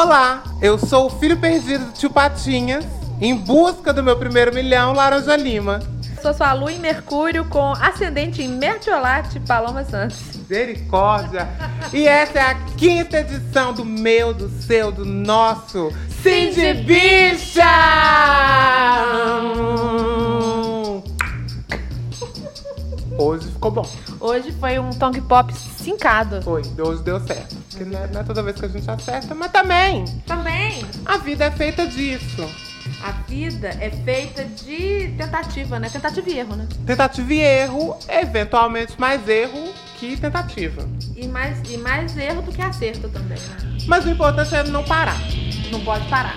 Olá, eu sou o filho perdido do tio Patinhas, em busca do meu primeiro milhão, Laranja Lima. Sou sua lua em Mercúrio com ascendente em Mertiolate, Paloma Santos. Misericórdia! E essa é a quinta edição do meu, do seu, do nosso Cindy Bicha! Hoje ficou bom. Hoje foi um tongue pop cincado. Foi, hoje deu certo. Porque não é, não é toda vez que a gente acerta, mas também. Também. A vida é feita disso. A vida é feita de tentativa, né? Tentativa e erro, né? Tentativa e erro, eventualmente mais erro que tentativa. E mais, e mais erro do que acerto também, né? Mas o importante é não parar. Não pode parar.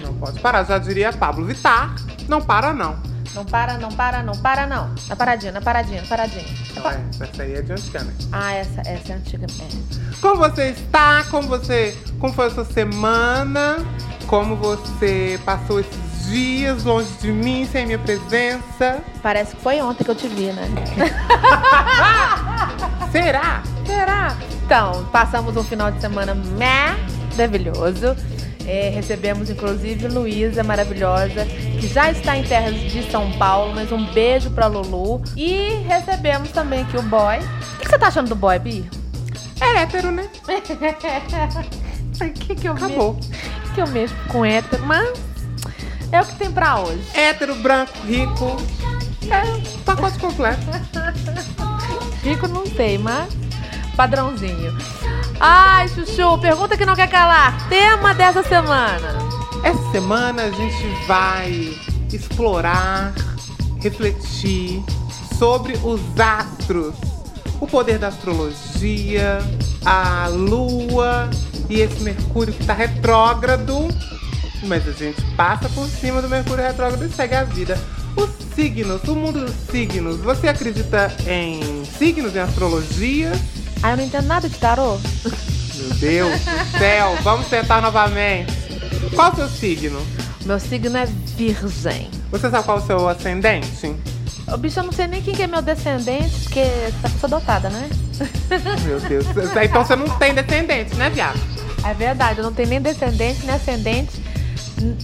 Não pode parar, já diria Pablo Vittar. Não para, não. Não para, não para, não para, não. Na paradinha, na paradinha, na paradinha. Não, é, essa aí é de antiga, né? Ah, essa, essa é antiga. É. Como você está? Como você. Como foi a sua semana? Como você passou esses dias longe de mim, sem minha presença? Parece que foi ontem que eu te vi, né? Será? Será? Então, passamos um final de semana maravilhoso. É, recebemos inclusive Luísa, maravilhosa, que já está em terras de São Paulo, mas um beijo pra Lulu. E recebemos também aqui o boy. O que, que você tá achando do boy, Bi? É hétero, né? Que, que eu Acabou. mexo? que eu mexo com hétero? Mas é o que tem pra hoje. Hétero, branco, rico. É, pacote completo. Rico não sei, mas padrãozinho. Ai, Chuchu, pergunta que não quer calar. Tema dessa semana. Essa semana a gente vai explorar, refletir sobre os astros, o poder da astrologia, a lua e esse Mercúrio que está retrógrado. Mas a gente passa por cima do Mercúrio retrógrado e segue a vida. Os signos, o mundo dos signos. Você acredita em signos, em astrologia? Ai, eu não entendo nada de tarô. Meu Deus do céu, vamos tentar novamente. Qual o seu signo? Meu signo é virgem. Você sabe qual é o seu ascendente? O bicho, eu não sei nem quem que é meu descendente, porque tá sou adotada, né? Meu Deus. Então você não tem descendente, né, viado? É verdade, eu não tenho nem descendente, nem ascendente,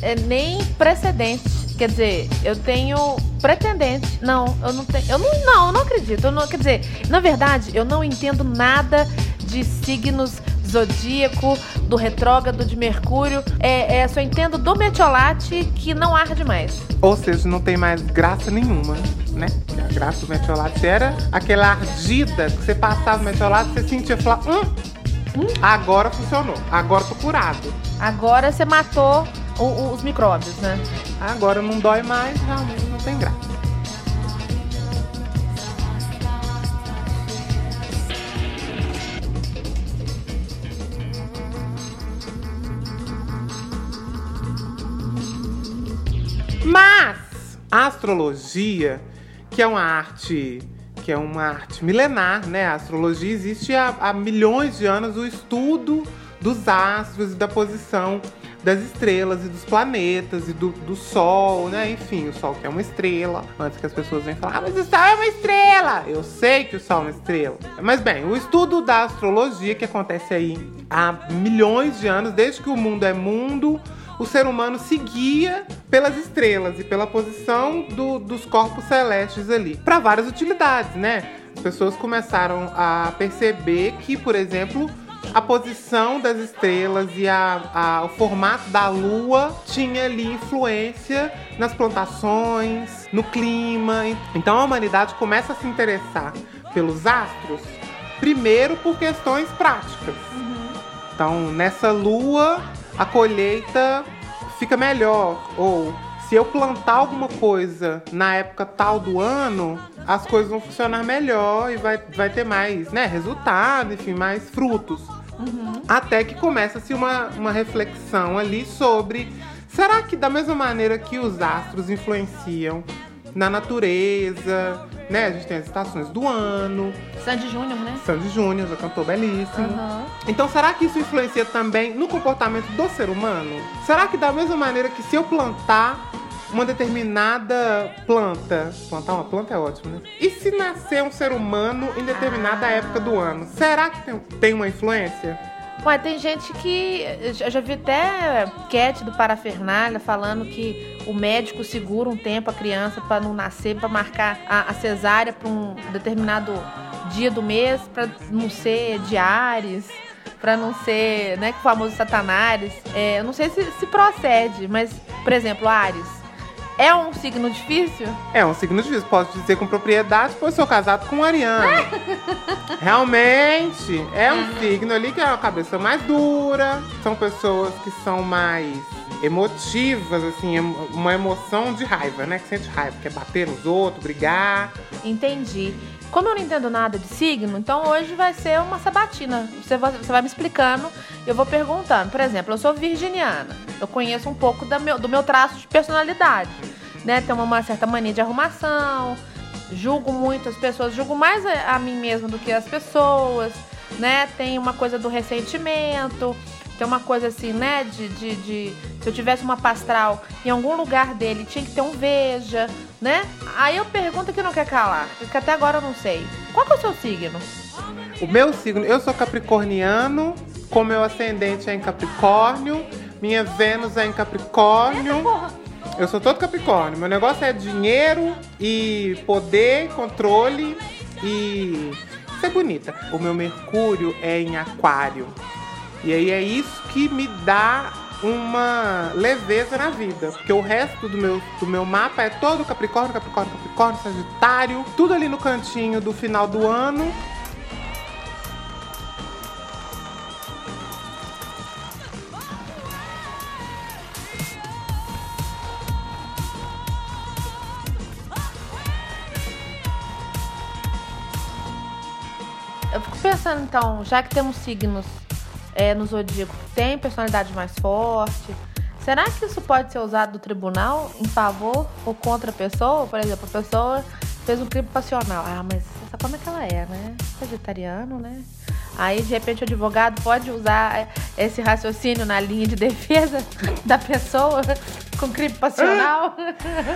é, nem precedente. Quer dizer, eu tenho pretendente. Não, eu não tenho. Eu não, não, eu não acredito. Eu não, quer dizer, na verdade, eu não entendo nada de signos zodíaco, do retrógrado de Mercúrio. É, é, só entendo do metiolate que não arde mais. Ou seja, não tem mais graça nenhuma, né? A graça do metiolate era aquela ardida que você passava o metiolate, você sentia e falava, hum, agora funcionou, agora tô curado. Agora você matou o- os micróbios, né? Agora não dói mais, realmente não tem graça. Mas a astrologia, que é uma arte que é uma arte milenar, né? A astrologia existe há, há milhões de anos o estudo dos astros e da posição das estrelas e dos planetas e do, do Sol, né? Enfim, o Sol que é uma estrela. Antes que as pessoas venham falar, ah, mas o Sol é uma estrela! Eu sei que o Sol é uma estrela. Mas bem, o estudo da astrologia que acontece aí há milhões de anos, desde que o mundo é mundo, o ser humano seguia pelas estrelas e pela posição do- dos corpos celestes ali, para várias utilidades, né? As pessoas começaram a perceber que, por exemplo, a posição das estrelas e a- a- o formato da lua tinha ali influência nas plantações, no clima. Então a humanidade começa a se interessar pelos astros, primeiro por questões práticas. Então, nessa lua, a colheita fica melhor. Ou se eu plantar alguma coisa na época tal do ano, as coisas vão funcionar melhor e vai, vai ter mais né, resultado, enfim, mais frutos. Até que começa-se uma, uma reflexão ali sobre será que da mesma maneira que os astros influenciam na natureza, né? A gente tem as estações do ano, Sandy Júnior, né? Sandy Júnior já cantou belíssimo. Aham. Então, será que isso influencia também no comportamento do ser humano? Será que da mesma maneira que se eu plantar uma determinada planta, plantar uma planta é ótimo, né? E se nascer um ser humano em determinada Ah. época do ano, será que tem, tem uma influência? Ué, tem gente que. Eu já vi até Cat do Parafernália falando que o médico segura um tempo a criança para não nascer, para marcar a, a cesárea para um determinado dia do mês, para não ser de Ares, para não ser, né, o famoso Satanás. É, eu não sei se, se procede, mas, por exemplo, Ares. É um signo difícil? É um signo difícil, posso dizer com propriedade, pois sou casado com um ariano. Realmente, é um uhum. signo ali que é a cabeça mais dura, são pessoas que são mais emotivas, assim, uma emoção de raiva, né? Que sente raiva, quer bater nos outros, brigar. Entendi. Como eu não entendo nada de signo, então hoje vai ser uma sabatina. Você vai, você vai me explicando eu vou perguntando. Por exemplo, eu sou virginiana. Eu conheço um pouco meu, do meu traço de personalidade. Né? Tenho uma certa mania de arrumação, julgo muito as pessoas, julgo mais a, a mim mesma do que as pessoas. Né? Tem uma coisa do ressentimento. Tem uma coisa assim, né? De, de, de, Se eu tivesse uma pastral em algum lugar dele, tinha que ter um veja, né? Aí eu pergunto que não quer calar, porque até agora eu não sei. Qual é o seu signo? O meu signo, eu sou capricorniano, com meu ascendente é em Capricórnio, minha Vênus é em Capricórnio. Eu sou todo Capricórnio. Meu negócio é dinheiro e poder, controle e ser bonita. O meu Mercúrio é em Aquário. E aí é isso que me dá uma leveza na vida, porque o resto do meu, do meu mapa é todo Capricórnio, Capricórnio, Capricórnio, Sagitário, tudo ali no cantinho do final do ano. Eu fico pensando então, já que temos signos é, no zodíaco tem personalidade mais forte. Será que isso pode ser usado no tribunal em favor ou contra a pessoa? Por exemplo, a pessoa fez um crime passional. Ah, mas sabe como é que ela é, né? Vegetariano, né? Aí, de repente, o advogado pode usar esse raciocínio na linha de defesa da pessoa com crime passional?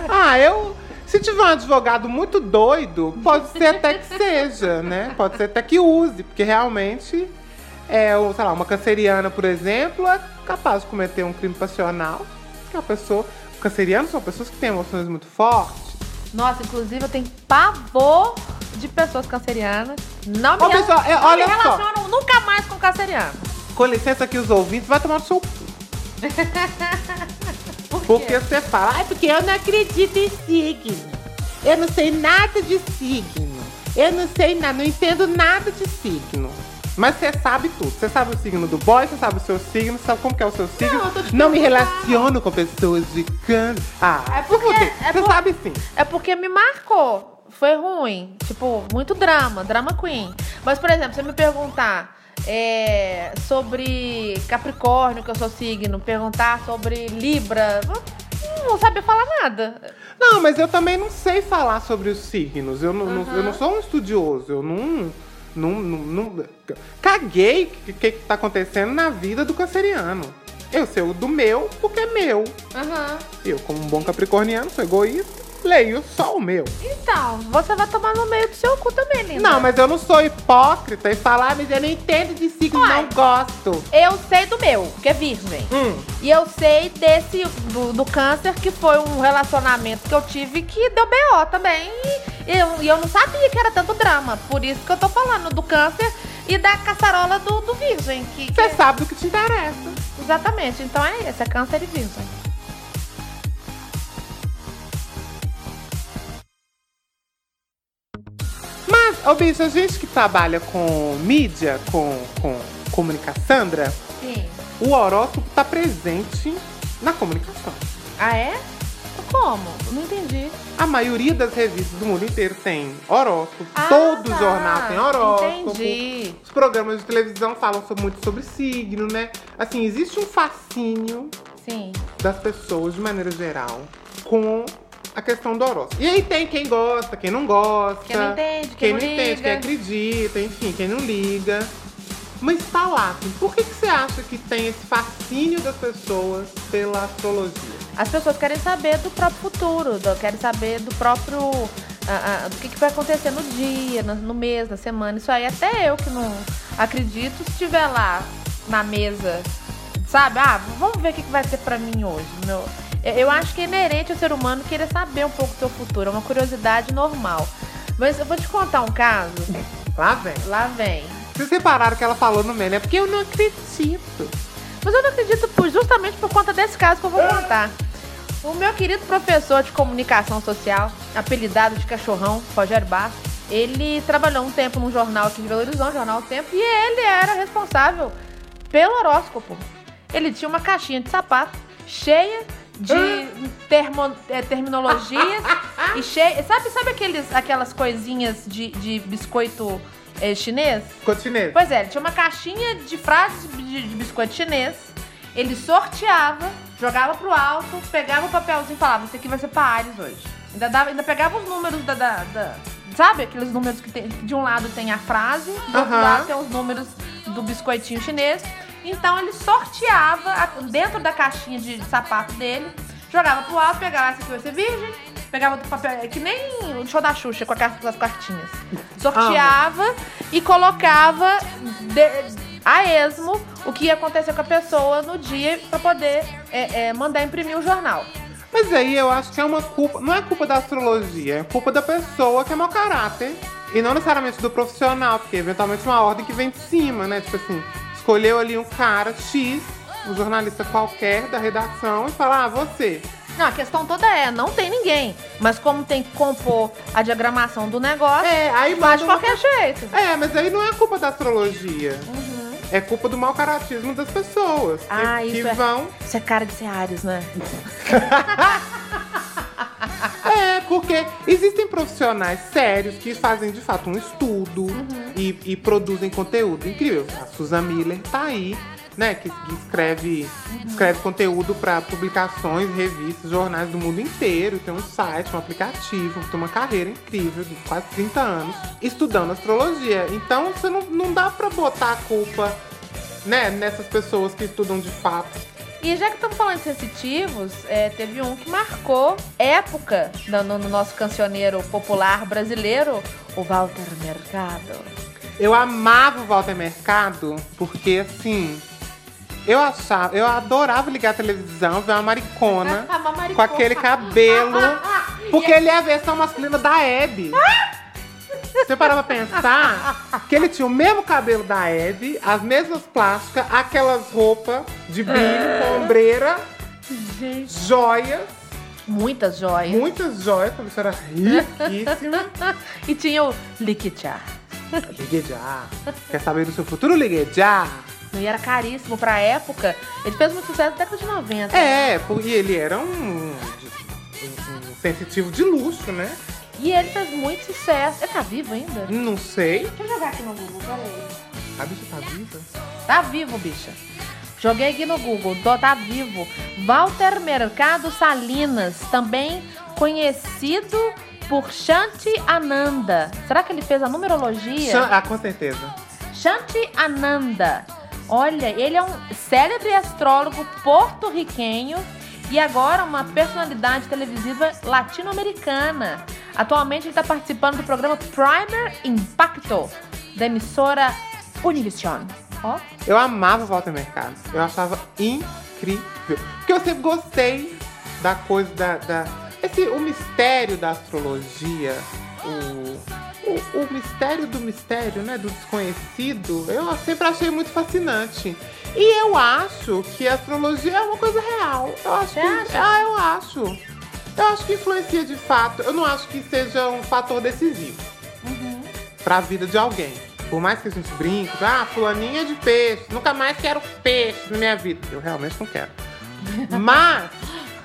Ah, eu. Se tiver um advogado muito doido, pode ser até que seja, né? Pode ser até que use, porque realmente é, sei lá, uma canceriana, por exemplo, é capaz de cometer um crime passional. Que a pessoa. Cancerianos são pessoas que têm emoções muito fortes. Nossa, inclusive eu tenho pavor de pessoas cancerianas. Não me, Ô, pessoal, é, não olha me relaciono só. nunca mais com canceriano. Com licença aqui, os ouvintes, vai tomar no seu. Por porque você fala, ai, porque eu não acredito em signo. Eu não sei nada de signo. Eu não sei nada, não entendo nada de signo. Mas você sabe tudo. Você sabe o signo do boy, você sabe o seu signo, sabe como que é o seu signo. Não, não me relaciono com pessoas de cano. Ah, é porque, é você por... sabe sim. É porque me marcou. Foi ruim. Tipo, muito drama, drama queen. Mas, por exemplo, você me perguntar é, sobre Capricórnio, que eu sou signo, perguntar sobre Libra, não, sabia falar nada. Não, mas eu também não sei falar sobre os signos. Eu não, uhum. não eu não sou um estudioso. Eu não não, não, não caguei o que, que tá acontecendo na vida do canceriano. Eu sei o do meu porque é meu. Uhum. Eu, como um bom capricorniano, sou egoísta leio só o meu. Então, você vai tomar no meio do seu cu também, linda. Não, mas eu não sou hipócrita e falar, mas eu não entendo de signo, não gosto. Eu sei do meu, que é virgem. Hum. E eu sei desse, do, do, câncer, que foi um relacionamento que eu tive que deu B.O. também. E e eu não sabia que era tanto drama. Por isso que eu tô falando do câncer e da caçarola do, do virgem. Você que, sabe do que te interessa. Exatamente. Então é esse, é câncer e virgem. Ô, bicho, a gente que trabalha com mídia, com, com comunicação, Sim. o horóscopo tá presente na comunicação. Ah, é? Como? Não entendi. A maioria das revistas do mundo inteiro tem horóscopo. Ah, Todo tá. jornal tem horóscopo. Entendi. Os programas de televisão falam muito sobre signo, né? Assim, existe um fascínio Sim. das pessoas, de maneira geral, com a questão do horóscopo. E aí tem quem gosta, quem não gosta. Quem não entende, quem, quem não, não entende, quem acredita, enfim, quem não liga. Mas tá lá, assim, por que, que você acha que tem esse fascínio das pessoas pela astrologia? As pessoas querem saber do próprio futuro, do, querem saber do próprio. Uh, uh, do que, que vai acontecer no dia, no, no mês, na semana. Isso aí até eu que não acredito, se estiver lá na mesa, sabe? Ah, vamos ver o que que vai ser pra mim hoje. Meu, eu- acho que é inerente ao ser humano querer saber um pouco do seu futuro, é uma curiosidade normal. Mas eu vou te contar um caso. Lá vem. Lá vem. Vocês repararam que ela falou no meme, é porque eu não acredito. Mas eu não acredito por- justamente por conta desse caso que eu vou contar. O meu querido professor de comunicação social, apelidado de cachorrão, Rogério Bastos, ele trabalhou um tempo num jornal aqui de Belo Horizonte, Jornal Tempo, e ele era responsável pelo horóscopo. Ele tinha uma caixinha de sapato cheia de termo- eh, terminologias e cheia. Sabe, sabe aqueles, aquelas coisinhas de, de biscoito eh, chinês? Continue. Pois é, ele tinha uma caixinha de frases de, de biscoito chinês. Ele sorteava, jogava pro alto, pegava o papelzinho e falava: Isso aqui vai ser pra Ares hoje. Ainda, dava, ainda pegava os números da, da- da- Sabe aqueles números que tem, de um lado tem a frase, do outro lado tem os números do biscoitinho chinês. Então ele sorteava a- dentro da caixinha de sapato dele, jogava pro alto, pegava essa aqui vai ser virgem, pegava do papel, é que nem o show da Xuxa com as cartinhas. Sorteava e colocava de- a esmo o que ia acontecer com a pessoa no dia pra poder é, é, mandar imprimir o jornal. Mas aí eu acho que é uma culpa. Não é culpa da astrologia, é culpa da pessoa que é mau caráter. E não necessariamente do profissional, porque eventualmente uma ordem que vem de cima, né? Tipo assim, escolheu ali um cara X, um jornalista qualquer da redação, e fala, ah, você. Não, a questão toda é, não tem ninguém. Mas como tem que compor a diagramação do negócio, É, aí faz de manda uma- qualquer jeito. É, mas aí não é culpa da astrologia. Uhum. É culpa do mau caratismo das pessoas. que- Ah, que, isso é- vão. Isso é cara de ser Ares, né? É, porque existem profissionais sérios que fazem de fato um estudo Uhum. e, e produzem conteúdo incrível. A Susan Miller tá aí, né? Que, que escreve, Uhum. escreve conteúdo para publicações, revistas, jornais do mundo inteiro. Tem um site, um aplicativo, tem uma carreira incrível de quase 30 anos estudando astrologia. Então você não, não dá pra botar a culpa. Né, nessas pessoas que estudam de fato. E já que estamos falando de sensitivos, é, teve um que marcou época no, no- no nosso cancioneiro popular brasileiro, o Walter Mercado. Eu amava o Walter Mercado, porque assim. Eu achava, eu adorava ligar a televisão, ver uma maricona Uma maricona. com aquele cabelo. Porque ele é a versão masculina da Abby. Você parava pra pensar que ele tinha o mesmo cabelo da Abby, as mesmas plásticas, aquelas roupas de brilho, com ombreira, joias, Muitas joias. muitas joias, como isso era riquíssima. E tinha o Liquichá. Ligue já. Quer saber do seu futuro? Ligue já. E era caríssimo pra época. Ele fez muito sucesso na década de 90. É, porque ele era um, um- um sensitivo de luxo, né? E ele fez muito sucesso. Ele tá vivo ainda? Não sei. Deixa eu jogar aqui no Google, peraí. A bicha tá viva? Tá vivo, bicha. Joguei aqui no Google, do- tá vivo. Walter Mercado Salinas, também conhecido por Shanti Ananda. Será que ele fez a numerologia? Ah, com certeza. Shanti Ananda. Olha, ele é um célebre astrólogo porto-riquenho e agora uma personalidade televisiva latino-americana. Atualmente ele está participando do programa Primer Impacto, da emissora Univision. Ó, Eu amava Walter Mercado. Eu achava incrível. Porque eu sempre gostei da coisa da. da- esse, o mistério da astrologia, o, o, o mistério do mistério, né? Do desconhecido, eu sempre achei muito fascinante. E eu acho que a astrologia é uma coisa real. Eu acho Você que. acha? Ah, eu acho. Eu acho que influencia de fato. Eu não acho que seja um fator decisivo pra vida de alguém. Por mais que a gente brinque, ah, fulaninha de peixe, nunca mais quero peixe na minha vida. Eu realmente não quero. Mas.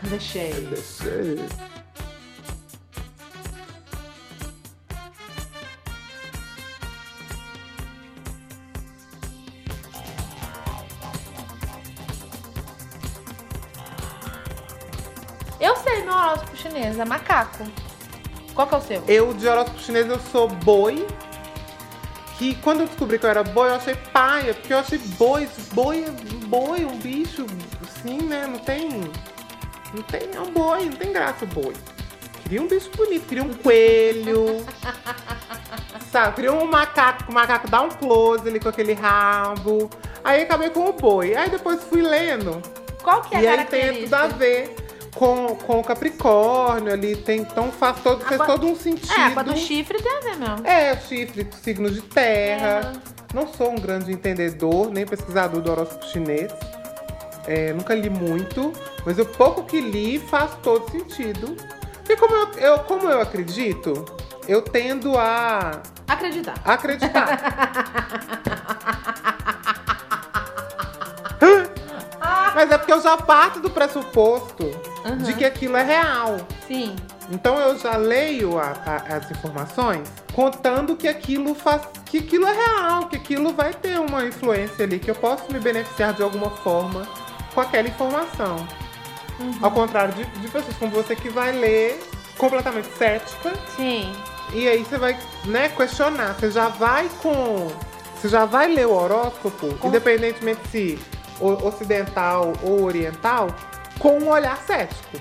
deixei. Eu meu horóscopo chinês, é macaco. Qual que é o seu? Eu, de horóscopo chinês, eu sou boi. Que quando eu descobri que eu era boi, eu achei paia, porque eu achei boi, boi, é- boi, um bicho, assim, né? Não tem. Não tem. É um boi, não tem graça o boi. Queria um bicho bonito, queria um coelho. sabe? Queria um macaco, o macaco dá um close ali com aquele rabo. Aí acabei com o boi. Aí depois fui lendo. Qual que é e a aí tem tudo a ver com, com o Capricórnio ali. Tem, então faz todo, fez todo um sentido. É, quando o chifre tem a ver mesmo. É, chifre, signo de terra. Terra. Não sou um grande entendedor, nem pesquisador do horóscopo chinês. É, nunca li muito, mas o pouco que li faz todo sentido. E como eu, eu- como eu acredito, eu tendo a Acreditar. acreditar. mas é porque eu já parto do pressuposto Uhum. de que aquilo é real. Sim. Então eu já leio a- a- as informações contando que aquilo faz. que aquilo é real, que aquilo vai ter uma influência ali, que eu posso me beneficiar de alguma forma com aquela informação. Uhum. Ao contrário de, de pessoas como você que vai ler completamente cética Sim. e aí você vai né, questionar. Você já vai com. Você já vai ler o horóscopo, Com- independentemente se ocidental ou oriental, com um olhar cético.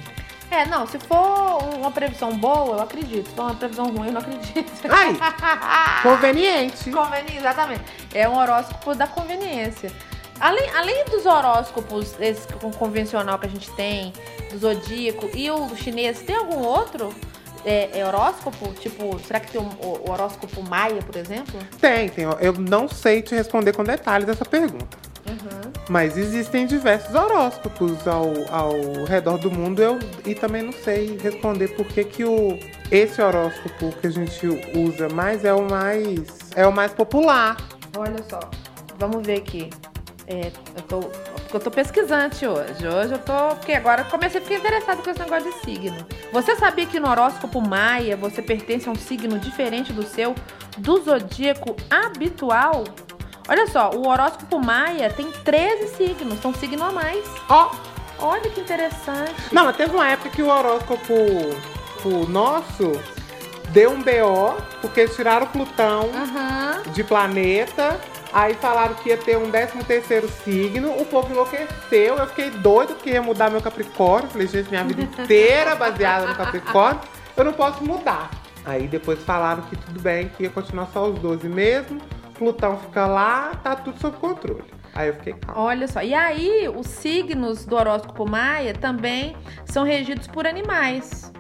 É, não, se for uma previsão boa, eu acredito. Se for uma previsão ruim, eu não acredito. Aí, conveniente. Conveniência, exatamente. É um horóscopo da conveniência. Além, além dos horóscopos, esse con- convencional que a gente tem, do zodíaco e o chinês, tem algum outro é, é horóscopo? Tipo, será que tem o, o horóscopo maia, por exemplo? Tem, tem. Eu não sei te responder com detalhes essa pergunta. Uhum. Mas existem diversos horóscopos ao, ao redor do mundo. Eu, e também não sei responder por que, que o, esse horóscopo que a gente usa mais é o mais. é o mais popular. Olha só, vamos ver aqui. É, eu tô, eu tô pesquisante hoje. Hoje eu tô. Porque agora eu comecei a ficar interessado com esse negócio de signo. Você sabia que no horóscopo maia você pertence a um signo diferente do seu, do zodíaco habitual? Olha só, o horóscopo maia tem 13 signos, são signo a mais. Ó! Olha que interessante. Não, mas teve uma época que o horóscopo o nosso deu um BO, porque tiraram Plutão Aham. de planeta. Aí falaram que ia ter um 13 terceiro signo, o povo enlouqueceu, eu fiquei doido porque ia mudar meu Capricórnio. Falei, gente, minha vida inteira baseada no Capricórnio, eu não posso mudar. Aí depois falaram que tudo bem, que ia continuar só os 12 mesmo, Plutão fica lá, tá tudo sob controle. Aí eu fiquei calma. Olha só. E aí, os signos do horóscopo maia também são regidos por animais.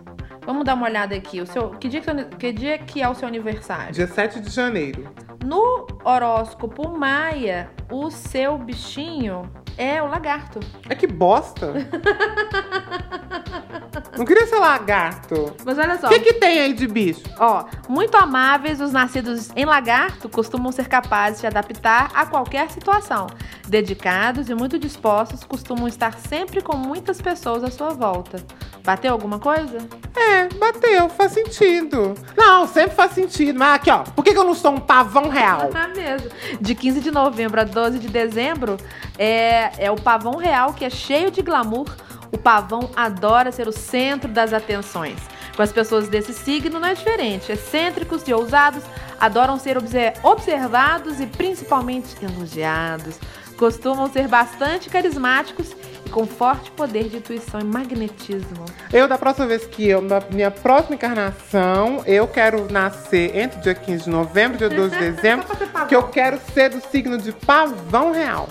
Vamos dar uma olhada aqui. O seu, que, dia que, seu- que dia que é o seu aniversário? Dia 7 de janeiro. No horóscopo maia, o seu bichinho é o lagarto. É que bosta! não queria ser lagarto. Mas olha só. O que, que tem aí de bicho? Ó, muito amáveis, os nascidos em lagarto costumam ser capazes de adaptar a qualquer situação. Dedicados e muito dispostos, costumam estar sempre com muitas pessoas à sua volta. Bateu alguma coisa? É, bateu, faz sentido. Não, sempre faz sentido. Mas aqui, ó, por que, que eu não sou um pavão real? Ah, mesmo. De 15 de novembro a 12 de dezembro é, é o pavão real que é cheio de glamour. O pavão adora ser o centro das atenções. Com as pessoas desse signo não é diferente. Excêntricos e ousados adoram ser obse- observados e principalmente elogiados. Costumam ser bastante carismáticos com forte poder de intuição e magnetismo. Eu, da próxima vez que eu, na minha próxima encarnação, eu quero nascer entre o dia 15 de novembro e dia 12 de dezembro, que eu quero ser do signo de pavão real.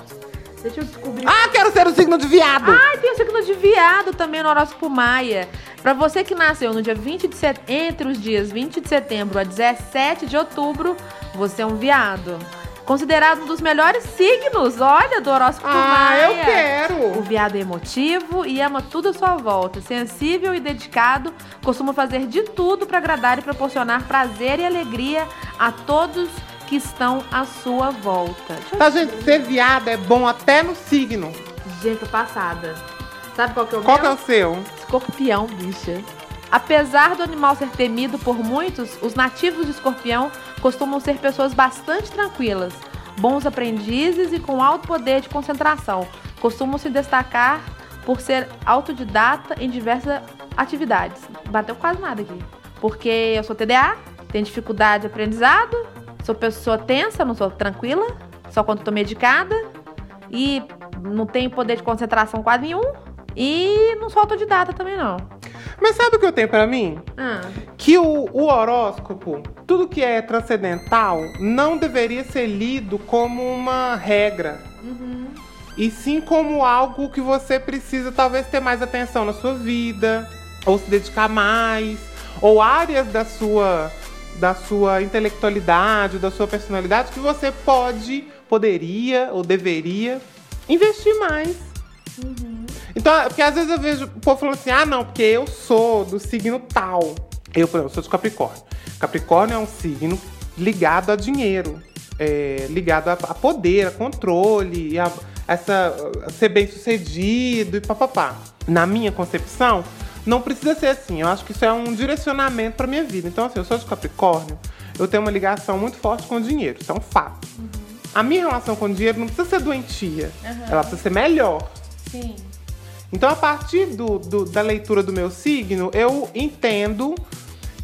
Deixa eu descobrir. Ah, quero ser do signo de viado! Ah, tem o signo de viado também no horóscopo maia. Pra você que nasceu no dia 20 de setembro, entre os dias 20 de setembro a 17 de outubro, você é um viado. Considerado um dos melhores signos, olha, do horóscopo Ah, maia. eu O quero! viado é emotivo e ama tudo à sua volta. Sensível e dedicado, costuma fazer de tudo para agradar e proporcionar prazer e alegria a todos que estão à sua volta. Tá, gente, ser viado é bom até no signo. Gente, tô passada. Sabe qual que é o Qual meu? que é o seu? Escorpião, bicha. Apesar do animal ser temido por muitos, os nativos de escorpião costumam ser pessoas bastante tranquilas, bons aprendizes e com alto poder de concentração. Costumam se destacar por ser autodidata em diversas atividades. Bateu quase nada aqui. Porque eu sou TDA, tenho dificuldade de aprendizado, sou pessoa tensa, não sou tranquila, só quando tô medicada e não tenho poder de concentração quase nenhum. E não sou autodidata também, não. Mas sabe o que eu tenho pra mim? Ah, que o, o horóscopo, tudo que é transcendental, não deveria ser lido como uma regra. E sim como algo que você precisa talvez ter mais atenção na sua vida, ou se dedicar mais, ou áreas da sua da sua intelectualidade, da sua personalidade que você pode, poderia ou deveria investir mais. Então, porque às vezes eu vejo o povo falando assim: ah, não, porque eu sou do signo tal. Eu, por exemplo, sou de Capricórnio. Capricórnio é um signo ligado a dinheiro, é, ligado a, a poder, a controle, a, essa, a ser bem sucedido e papapá. Na minha concepção, não precisa ser assim. Eu acho que isso é um direcionamento para minha vida. Então, assim, eu sou de Capricórnio, eu tenho uma ligação muito forte com o dinheiro. Isso é um fato. A minha relação com o dinheiro não precisa ser doentia. Ela precisa ser melhor. Sim. Então, a partir do, do- da leitura do meu signo, eu entendo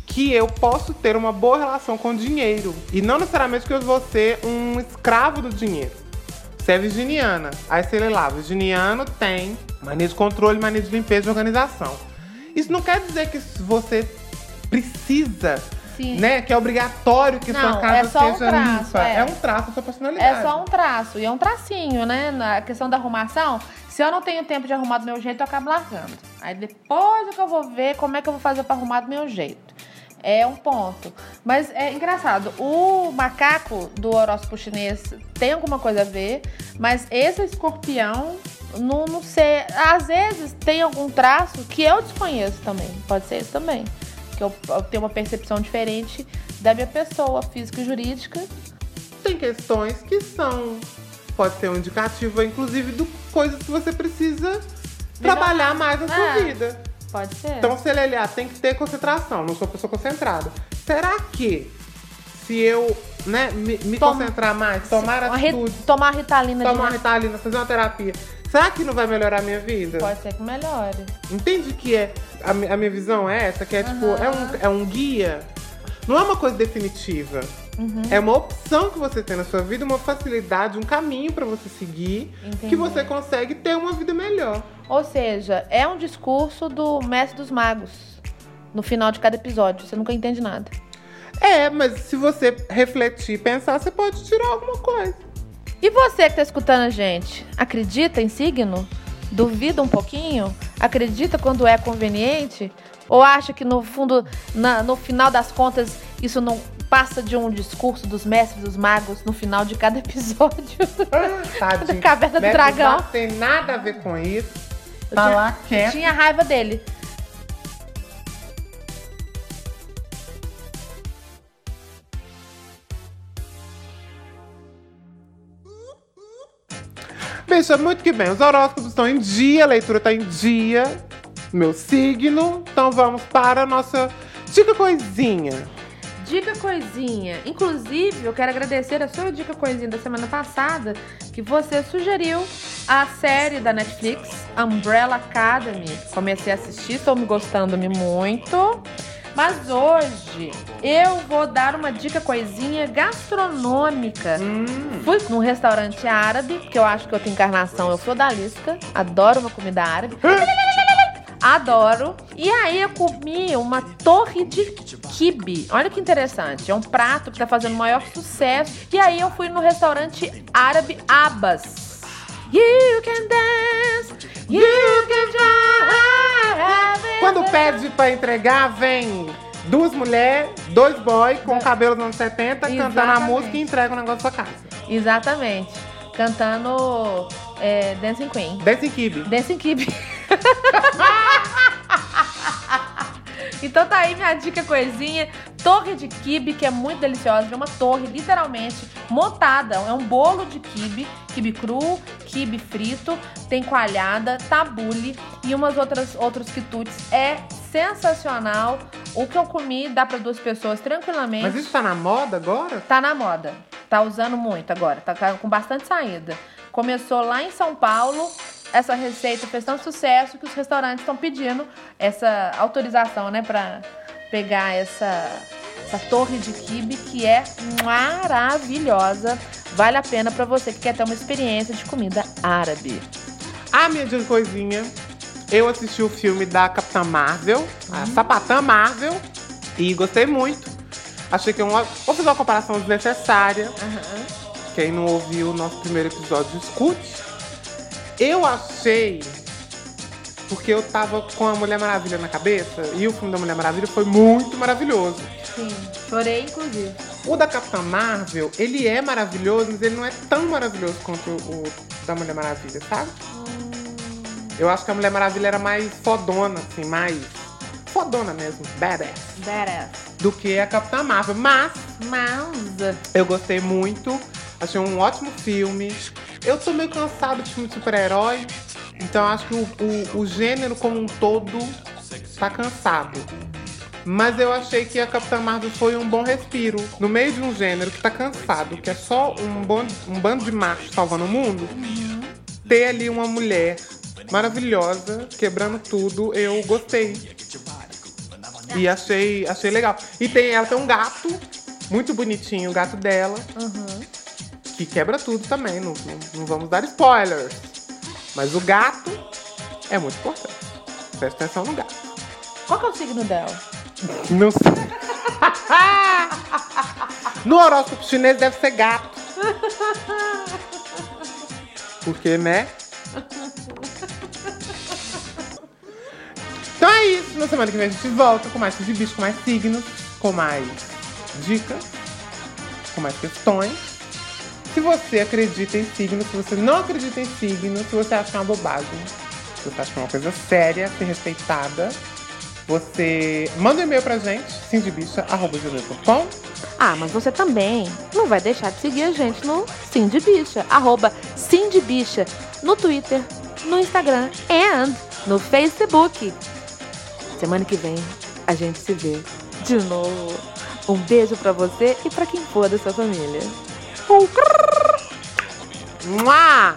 que eu posso ter uma boa relação com o dinheiro. E não necessariamente que eu vou ser um escravo do dinheiro. Você é virginiana. Aí você lê lá, virginiano tem mania de controle, mania de limpeza e organização. Isso não quer dizer que você precisa, Sim. né? Que é obrigatório que Não, sua casa é só um seja traço, limpa. é. É. um traço da sua personalidade. É só um traço, e é um tracinho, né? Na questão da arrumação, se eu não tenho tempo de arrumar do meu jeito, eu acabo largando. Aí depois é que eu vou ver como é que eu vou fazer pra arrumar do meu jeito. É um ponto. Mas é engraçado, o macaco do horóscopo chinês tem alguma coisa a ver, mas esse escorpião, não, não sei. Às vezes tem algum traço que eu desconheço também. Pode ser isso também. Que eu, eu tenho uma percepção diferente da minha pessoa física e jurídica. Tem questões que são. Pode ser um indicativo, inclusive, de coisas que você precisa trabalhar mais na sua É. vida. Pode ser. Então, se ele olhar, tem que ter concentração. Não sou pessoa concentrada. Será que se eu né, me, me Toma- concentrar mais, tomar atitude, tomar ritalina tomar ritalina, fazer uma terapia, será que não vai melhorar a minha vida? Pode ser que melhore. Entende que é a, a minha visão é essa, que é tipo, é um, é um guia. Não é uma coisa definitiva. Uhum. É uma opção que você tem na sua vida, uma facilidade, um caminho pra você seguir, Entendi. que você consegue ter uma vida melhor. Ou seja, é um discurso do mestre dos magos. No final de cada episódio. Você nunca entende nada. É, mas se você refletir e pensar, você pode tirar alguma coisa. E você que tá escutando a gente, acredita em signo? Duvida um pouquinho? Acredita quando é conveniente? Ou acha que no fundo, na- no final das contas, isso não passa de um discurso dos mestres dos magos no final de cada episódio? Tadinho. Caverna do Dragão. Não tem nada a ver com isso. Eu tinha- lá quieto. Tinha raiva dele. Bicha, muito que bem. Os horóscopos estão em dia, a leitura está em dia. Meu signo. Então vamos para a nossa dica coisinha. Dica coisinha. Inclusive, eu quero agradecer a sua dica coisinha da semana passada, que você sugeriu a série da Netflix, Umbrella Academy. Comecei a assistir, estou me gostando-me muito. Mas hoje eu vou dar uma dica coisinha gastronômica. Fui num restaurante árabe, porque eu acho que eu tenho encarnação, eu sou da Lisca, adoro uma comida árabe. Adoro. E aí eu comi uma torre de kibe. Olha que interessante. É um prato que tá fazendo maior sucesso. E aí eu fui no restaurante árabe Abbas. You can dance, you can drive. Quando pede pra entregar, vem duas mulheres, dois boys com cabelo dos anos 70, cantando a Exatamente. música e entregam o negócio pra casa. Exatamente. Cantando é, Dancing Queen. Desse kibe. Dancing Kibe. então tá aí minha dica coisinha. Torre de quibe, que é muito deliciosa. É uma torre, literalmente, montada. É um bolo de quibe. Quibe cru, quibe frito, tem coalhada, tabule e umas outras outros quitutes. É sensacional. O que eu comi dá pra duas pessoas tranquilamente. Mas isso tá na moda agora? Tá na moda. Tá usando muito agora. Tá com bastante saída. Começou lá em São Paulo. Essa receita fez tanto sucesso que os restaurantes estão pedindo essa autorização, né, pra pegar essa, essa torre de quibe que é maravilhosa. Vale a pena pra você que quer ter uma experiência de comida árabe. A minha dica coisinha, eu assisti o filme da Capitã Marvel, a Sapatã Marvel, e gostei muito. Achei que é uma. Vou fazer uma comparação desnecessária. Quem não ouviu o nosso primeiro episódio, escute. Eu achei. Porque eu tava com a Mulher Maravilha na cabeça e o filme da Mulher Maravilha foi muito maravilhoso. Sim, chorei inclusive. O da Capitã Marvel, ele é maravilhoso, mas ele não é tão maravilhoso quanto o da Mulher Maravilha, sabe? Eu acho que a Mulher Maravilha era mais fodona, assim, mais. Fodona mesmo, badass. Badass. Do que a Capitã Marvel. Mas Mouse. eu gostei muito, achei um ótimo filme. Eu tô meio cansado de filme de super-herói, então acho que o, o, o gênero como um todo tá cansado. Mas eu achei que a Capitã Marvel foi um bom respiro. No meio de um gênero que tá cansado, que é só um, um bando de machos salvando o mundo, ter ali uma mulher maravilhosa, quebrando tudo, eu gostei. E achei, achei legal. E tem, ela tem um gato, muito bonitinho, o gato dela, que quebra tudo também. Não, não, não vamos dar spoilers. Mas o gato é muito importante. Presta atenção no gato. Qual que é o signo dela? Não sei. No horóscopo chinês deve ser gato. Porque, né? Então é isso. Na semana que vem a gente volta com mais de bicho, com mais signos, com mais dicas, com mais questões. Se você acredita em signos, se você não acredita em signos, se você acha uma bobagem, se você acha uma coisa séria, ser respeitada, você manda um e-mail pra gente, cindybicha.com. Ah, mas você também não vai deixar de seguir a gente no Cindy Bicha, arroba no Twitter, no Instagram e no Facebook. Semana que vem a gente se vê de novo. Um beijo pra você e pra quem for da sua família. Mua!